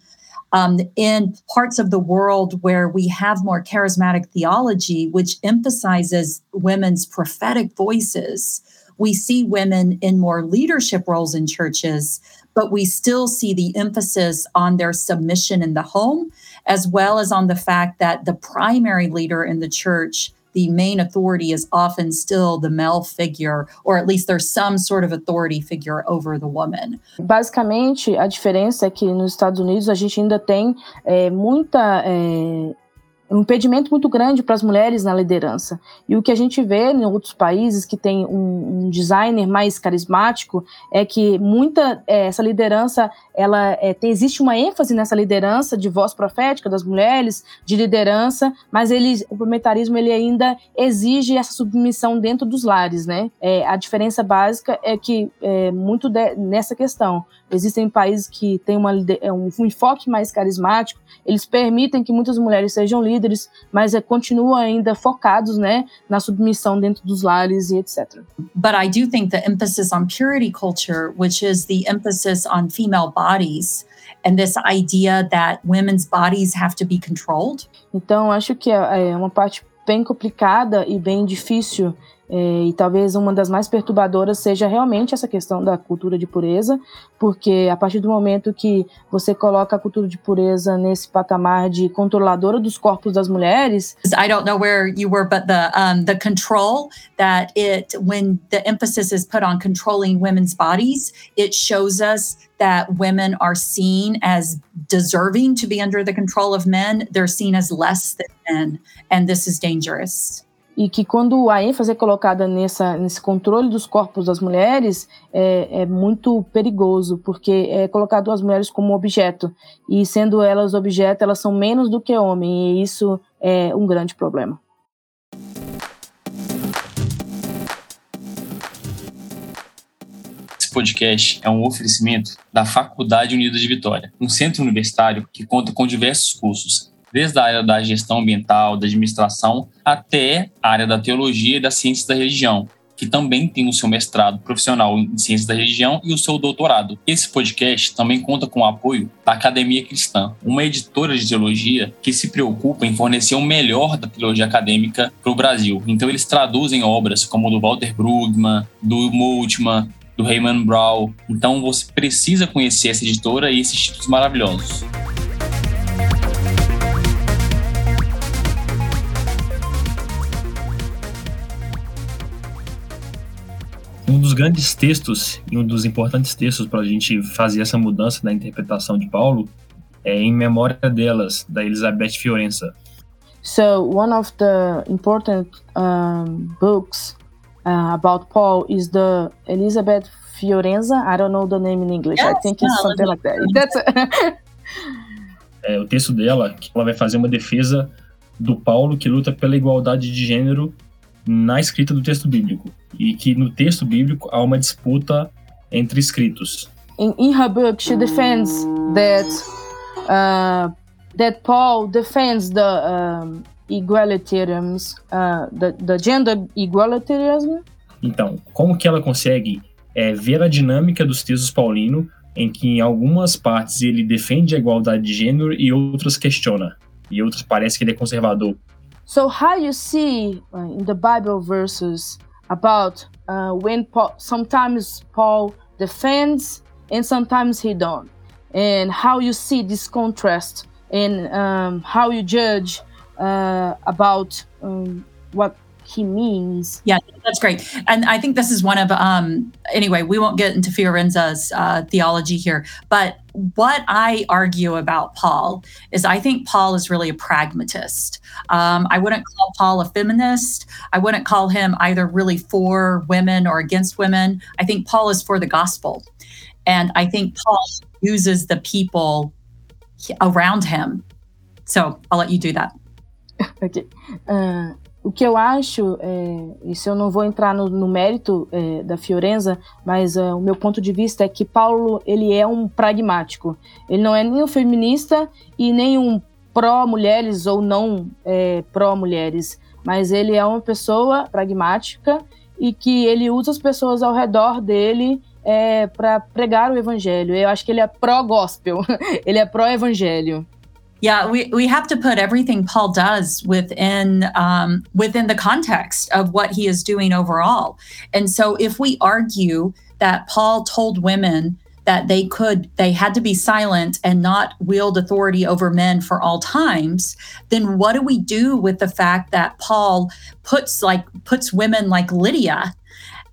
um, in parts of the world where we have more charismatic theology, which emphasizes women's prophetic voices, we see women in more leadership roles in churches, but we still see the emphasis on their submission in the home, as well as on the fact that the primary leader in the church, the main authority, is often still the male figure, or at least there's some sort of authority figure over the woman. Basicamente, a diferença é que nos Estados Unidos a gente ainda tem é, muita. É um impedimento muito grande para as mulheres na liderança. E o que a gente vê em outros países que tem um, um designer mais carismático é que muita é, essa liderança, ela é, tem, existe uma ênfase nessa liderança de voz profética das mulheres, de liderança, mas ele, o complementarismo ele ainda exige essa submissão dentro dos lares, né? É, a diferença básica é que é, muito de, nessa questão existem países que têm uma, é, um, um enfoque mais carismático, eles permitem que muitas mulheres sejam líderes líderes, mas é, continuam ainda focados né, na submissão dentro dos lares e etc. But I do think the emphasis on purity culture, which is the emphasis on female bodies, and this idea that women's bodies have to be controlled. Então, acho que é, é uma parte bem complicada e bem difícil é, e talvez uma das mais perturbadoras seja realmente essa questão da cultura de pureza, porque a partir do momento que você coloca a cultura de pureza nesse patamar de controladora dos corpos das mulheres. I don't know where you were, but the um, the control that it when the emphasis is put on controlling women's bodies, it shows us that women are seen as deserving to be under the control of men. They're seen as less than men, and this is dangerous. E que quando a ênfase é colocada nessa, nesse controle dos corpos das mulheres é, é, muito perigoso, porque é colocado as mulheres como objeto, e sendo elas objeto, elas são menos do que homem, e isso é um grande problema. Esse podcast é um oferecimento da Faculdade Unida de Vitória, um centro universitário que conta com diversos cursos desde a área da gestão ambiental, da administração, até a área da teologia e das ciências da religião, que também tem o seu mestrado profissional em ciências da religião e o seu doutorado. Esse podcast também conta com o apoio da Academia Cristã, uma editora de teologia que se preocupa em fornecer o melhor da teologia acadêmica para o Brasil. Então eles traduzem obras como do Walter Brugman, do Multman, do Raymond Brown. Então você precisa conhecer essa editora e esses títulos maravilhosos. Um dos grandes textos e um dos importantes textos para a gente fazer essa mudança na interpretação de Paulo é Em Memória delas, da Elizabeth Fiorenza. So one of the important um, books uh, about Paul is the Elizabeth Fiorenza. I don't know the name in English. Yes, I think it's something like that. That's é, o texto dela, que ela vai fazer uma defesa do Paulo que luta pela igualdade de gênero na escrita do texto bíblico e que no texto bíblico há uma disputa entre escritos. In, in her book, she defends that uh, that Paul defends the um, egalitarianism, uh, the, the gender egalitarianism. Então, como que ela consegue é, ver a dinâmica dos textos paulino em que em algumas partes ele defende a igualdade de gênero e outras questiona, e outras parece que ele é conservador. So how you see uh, in the Bible verses about uh, when Paul, sometimes Paul defends and sometimes he don't, and how you see this contrast and um, how you judge uh, about um, what he means. Yeah, that's great. And I think this is one of, um, anyway, we won't get into Fiorenza's uh, theology here, but what I argue about Paul is I think Paul is really a pragmatist. Um, I wouldn't call Paul a feminist. I wouldn't call him either really for women or against women. I think Paul is for the gospel. And I think Paul uses the people around him. So I'll let you do that. *laughs* ok. Uh, o que eu acho, é, isso eu não vou entrar no, no mérito é, da Fiorenza, mas uh, o meu ponto de vista é que Paulo ele é um pragmático. Ele não é nem um feminista e nem um pró-mulheres ou não é, pró-mulheres, mas ele é uma pessoa pragmática e que ele usa as pessoas ao redor dele é, para pregar o evangelho. Eu acho que ele é pró-gospel, *laughs* ele é pró-evangelho. Yeah, we, we have to put everything Paul does within um, within the context of what he is doing overall. And so, if we argue that Paul told women that they could they had to be silent and not wield authority over men for all times then what do we do with the fact that paul puts like puts women like lydia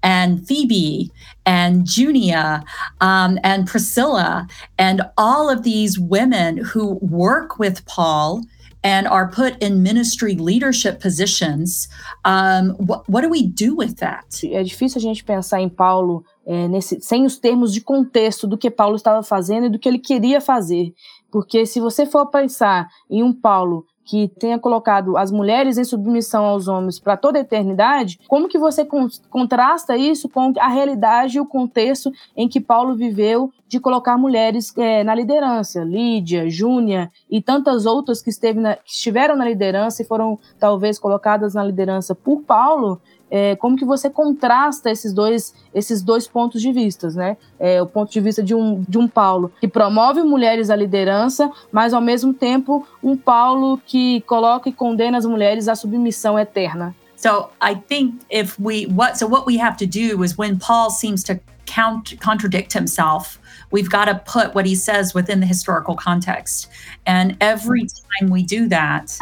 and Phoebe and Junia um, and Priscilla and all of these women who work with Paul and are put in ministry leadership positions. Um, what, what do we do with that? É difícil a gente pensar em Paulo é, nesse, sem os termos de contexto do que Paulo estava fazendo e do que ele queria fazer. Porque se você for pensar em um Paulo que tenha colocado as mulheres em submissão aos homens para toda a eternidade, como que você contrasta isso com a realidade e o contexto em que Paulo viveu de colocar mulheres é, na liderança, Lídia, Júnia e tantas outras que, na, que estiveram na liderança e foram talvez colocadas na liderança por Paulo, é, como que você contrasta esses dois, esses dois pontos de vista, né? É, o ponto de vista de um, de um Paulo que promove mulheres à liderança, mas ao mesmo tempo um Paulo que coloca e condena as mulheres à submissão eterna. So I think if we what so what we have to do is when Paul seems to count, contradict himself, we've got to put what he says within the historical context. And every time we do that,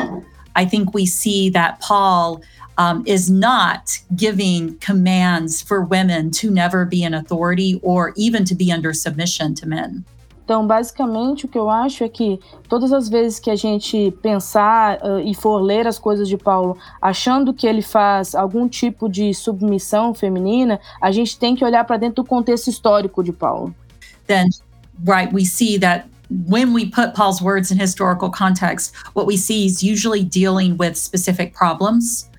I think we see that Paul um, is not giving commands for women to never be in authority or even to be under submission to men. Então, basicamente, o que eu acho é que todas as vezes que a gente pensar uh, e for ler as coisas de Paulo, achando que ele faz algum tipo de submissão feminina, a gente tem que olhar para dentro do contexto histórico de Paulo. Then, right, we see that when we put Paul's words in historical context, what we see is usually dealing with specific problems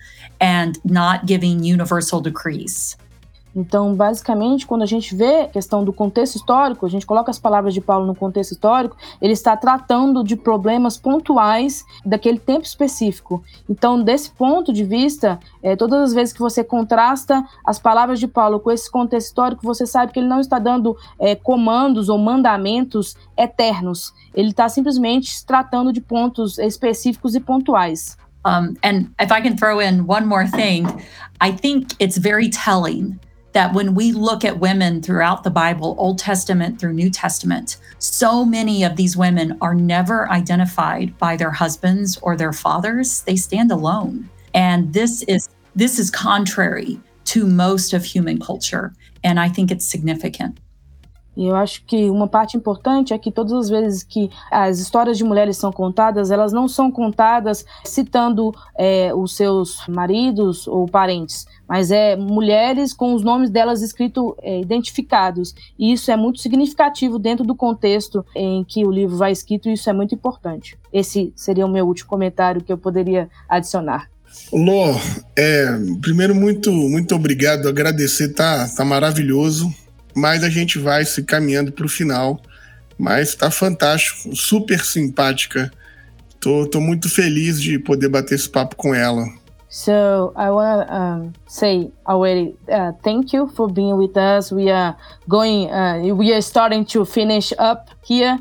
and not giving universal decrees. Então, basicamente, quando a gente vê a questão do contexto histórico, a gente coloca as palavras de Paulo no contexto histórico, ele está tratando de problemas pontuais daquele tempo específico. Então, desse ponto de vista, é, todas as vezes que você contrasta as palavras de Paulo com esse contexto histórico, você sabe que ele não está dando é, comandos ou mandamentos eternos. Ele está simplesmente tratando de pontos específicos e pontuais. Um, and if I can throw in one more thing, I think it's very telling that when we look at women throughout the Bible, Old Testament through New Testament, so many of these women are never identified by their husbands or their fathers. They stand alone. And this is this is contrary to most of human culture. And I think it's significant. E eu acho que uma parte importante é que todas as vezes que as histórias de mulheres são contadas, elas não são contadas citando é, os seus maridos ou parentes, mas é mulheres com os nomes delas escritos, é, identificados. E isso é muito significativo dentro do contexto em que o livro vai escrito, e isso é muito importante. Esse seria o meu último comentário que eu poderia adicionar. Lô, é, primeiro, muito, muito obrigado, agradecer, tá, tá maravilhoso mas a gente vai se caminhando para o final. Mas tá fantástico, super simpática. Tô, tô muito feliz de poder bater esse papo com ela. So I want to um, say already uh, thank you for being with us. We are going, uh, we are starting to finish up here.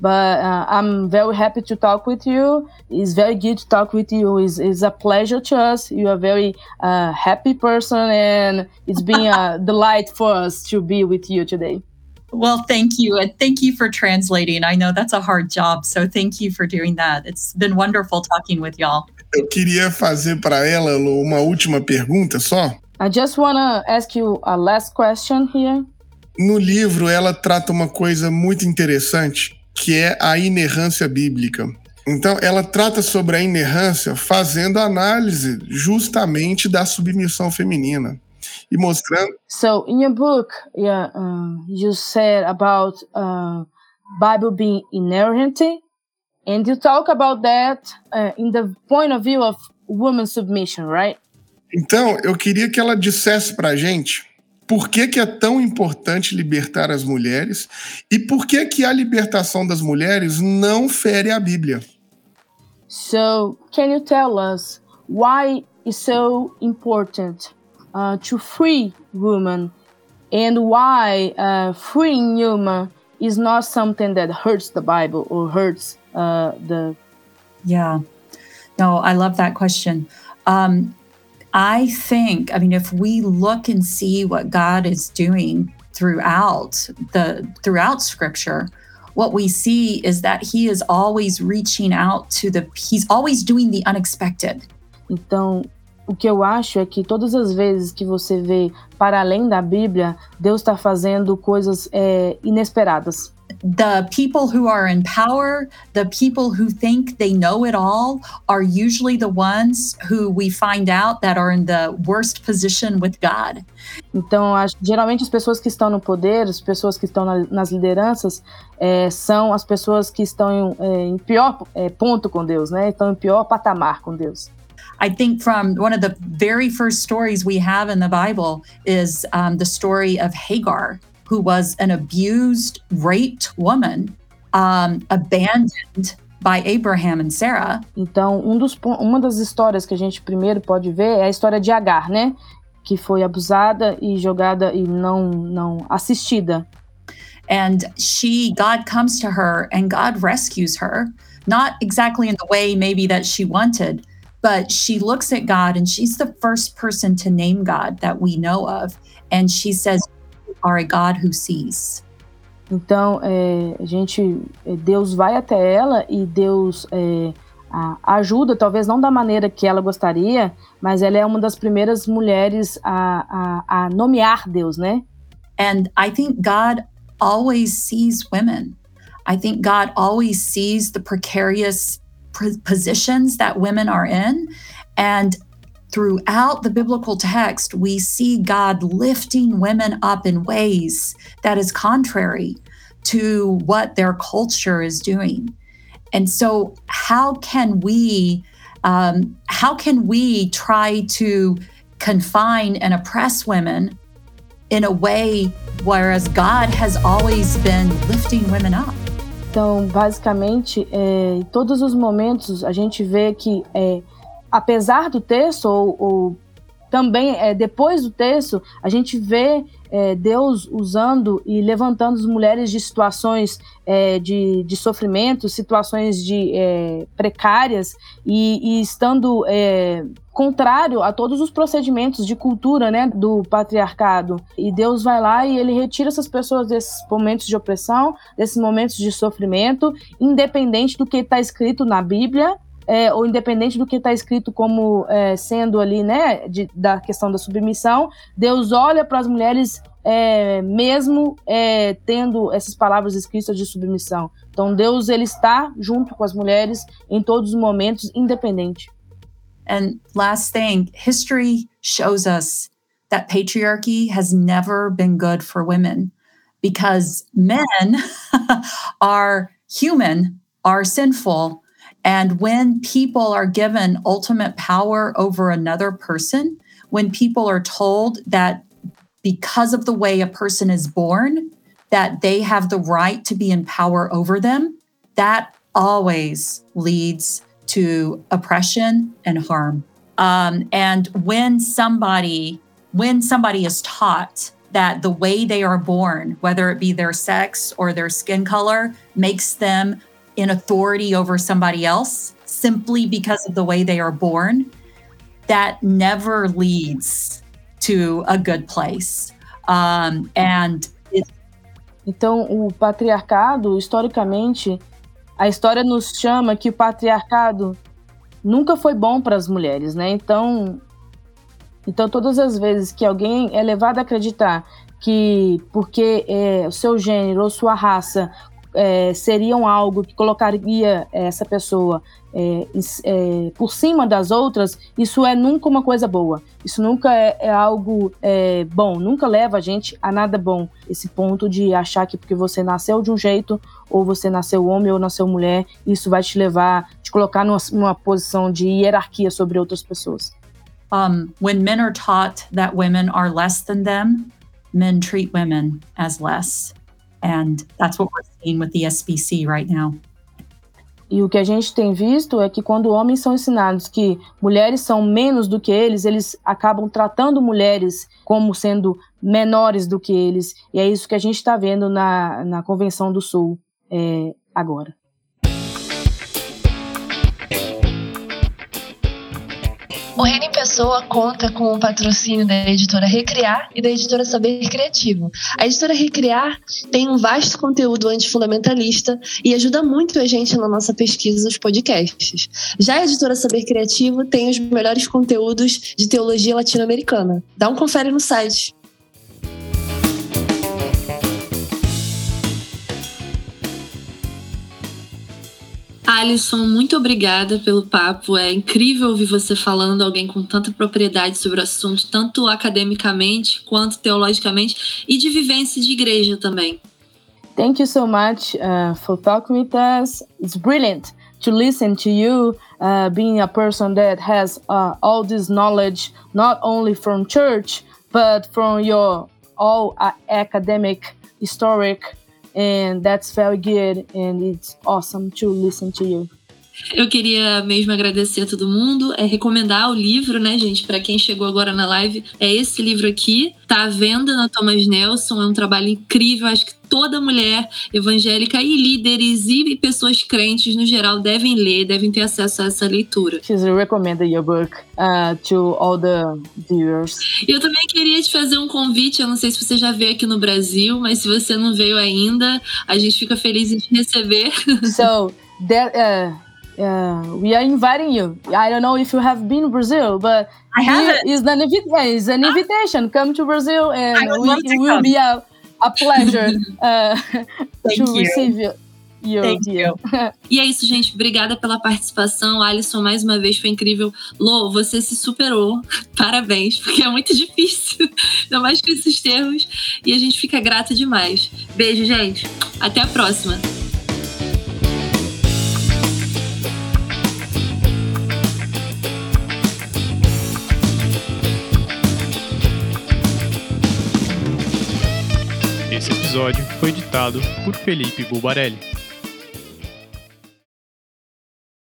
But uh, I'm very happy to talk with you. It's very good to talk with you. It's, it's a pleasure to us. You're a very uh, happy person, and it's been a *laughs* delight for us to be with you today. Well, thank you. And thank you for translating. I know that's a hard job. So thank you for doing that. It's been wonderful talking with y'all. Eu queria fazer para ela uma última pergunta só. I just wanna ask you a last question here. No livro, ela trata uma coisa muito interessante, que é a inerrância bíblica. Então, ela trata sobre a inerrância fazendo análise justamente da submissão feminina e mostrando. So, in your book, yeah, uh, you said about uh, Bible being inerrant, and you talk about that uh, in the point of view of woman submission, right? Então, eu queria que ela dissesse para a gente por que, que é tão importante libertar as mulheres e por que, que a libertação das mulheres não fere a Bíblia. So, can you tell us why it's so important uh, to free women and why uh, freeing women is not something that hurts the Bible or hurts uh, the. Yeah. No, I love that question. Um, I think, I mean, if we look and see what God is doing throughout the throughout scripture, what we see is that he is always reaching out to the he's always doing the unexpected. Então, o que eu acho é que todas as vezes que você vê para além da Bíblia, Deus está fazendo coisas é, inesperadas. The people who are in power, the people who think they know it all, are usually the ones who we find out that are in the worst position with God. Então, geralmente as pessoas que estão no poder, as pessoas que estão na, nas lideranças, é, são as pessoas que estão em, é, em pior é, ponto com Deus, né? Estão em pior patamar com Deus. I think from one of the very first stories we have in the Bible is um, the story of Hagar. Who was an abused, raped woman, um, abandoned by Abraham and Sarah. Então, um dos, uma das histórias que a gente primeiro pode ver é a história de Agar, né? Que foi abusada e jogada e não, não assistida. And she, God comes to her and God rescues her, not exactly in the way maybe that she wanted, but she looks at God and she's the first person to name God that we know of. And she says, are a God who sees. Então, é, a gente, é, Deus vai até ela e Deus é, ajuda, talvez não da maneira que ela gostaria, mas ela é uma das primeiras mulheres a, a, a nomear Deus, né? And I think God always sees women. I think God always sees the precarious positions that women are in. And throughout the biblical text, we see God lifting women up in ways that is contrary to what their culture is doing. And so, how can we, um, how can we try to confine and oppress women in a way whereas God has always been lifting women up? Então, basicamente, é, em todos os momentos a gente vê que é, apesar do texto, ou, ou também é, depois do texto, a gente vê é, Deus usando e levantando as mulheres de situações é, de, de sofrimento, situações de é, precárias e, e estando é, contrário a todos os procedimentos de cultura né, do patriarcado. E Deus vai lá e ele retira essas pessoas desses momentos de opressão, desses momentos de sofrimento, independente do que está escrito na Bíblia é, ou independente do que está escrito como é, sendo ali, né, de, da questão da submissão, Deus olha para as mulheres é, mesmo é, tendo essas palavras escritas de submissão. Então Deus ele está junto com as mulheres em todos os momentos, independente. And last thing, history shows us that patriarchy has never been good for women because men *laughs* are human, are sinful, And when people are given ultimate power over another person, when people are told that because of the way a person is born, that they have the right to be in power over them, that always leads to oppression and harm. Um, and when somebody when somebody is taught that the way they are born, whether it be their sex or their skin color, makes them in authority over somebody else simply because of the way they are born, that never leads to a good place. Um, and então, o patriarcado, historicamente, a história nos chama que o patriarcado nunca foi bom para as mulheres, né? Então, então todas as vezes que alguém é levado a acreditar que porque é, o seu gênero ou sua raça é, seriam algo que colocaria essa pessoa é, é, por cima das outras, isso é nunca uma coisa boa. Isso nunca é, é algo é, bom, nunca leva a gente a nada bom. Esse ponto de achar que porque você nasceu de um jeito, ou você nasceu homem ou nasceu mulher, isso vai te levar, te colocar numa, numa posição de hierarquia sobre outras pessoas. Um, when men are taught that women are less than them, men treat women as less. And that's what we're seeing with the SBC right now. E o que a gente tem visto é que quando homens são ensinados que mulheres são menos do que eles, eles acabam tratando mulheres como sendo menores do que eles. E é isso que a gente está vendo na, na Convenção do Sul é, agora. O Reino em Pessoa conta com o patrocínio da editora Recriar e da editora Saber Criativo. A editora Recriar tem um vasto conteúdo antifundamentalista e ajuda muito a gente na nossa pesquisa dos podcasts. Já a editora Saber Criativo tem os melhores conteúdos de teologia latino-americana. Dá um confere no site. Alisson, muito obrigada pelo papo. É incrível ouvir você falando, alguém com tanta propriedade sobre o assunto, tanto academicamente quanto teologicamente, e de vivência de igreja também. Thank you so much uh, for talking with us. It's brilliant to listen to you, uh, being a person that has uh, all this knowledge, not only from church, but from your all academic, historic and that's very good and it's awesome to listen to you. Eu queria mesmo agradecer a todo mundo, é recomendar o livro, né, gente, para quem chegou agora na live, é esse livro aqui, tá à venda na Thomas Nelson, é um trabalho incrível, acho que toda mulher evangélica e líderes e pessoas crentes no geral devem ler, devem ter acesso a essa leitura. She's recommended your book uh, to all the viewers. Eu também queria te fazer um convite, eu não sei se você já veio aqui no Brasil, mas se você não veio ainda, a gente fica feliz em te receber. *laughs* So, that uh uh, we are inviting you. I don't know if you have been to Brazil, but I have Is an, is an invitation. Come to Brazil, and we, it will be a, a pleasure *laughs* uh, to you. receive you. You, Thank you. *laughs* E é isso, gente. Obrigada pela participação. Alisson, mais uma vez, foi incrível. Lô, você se superou. *laughs* Parabéns, porque é muito difícil. Ainda mais com esses termos. E a gente fica grata demais. Beijo, gente. Até a próxima. Episódio foi editado por Felipe Bulbarelli.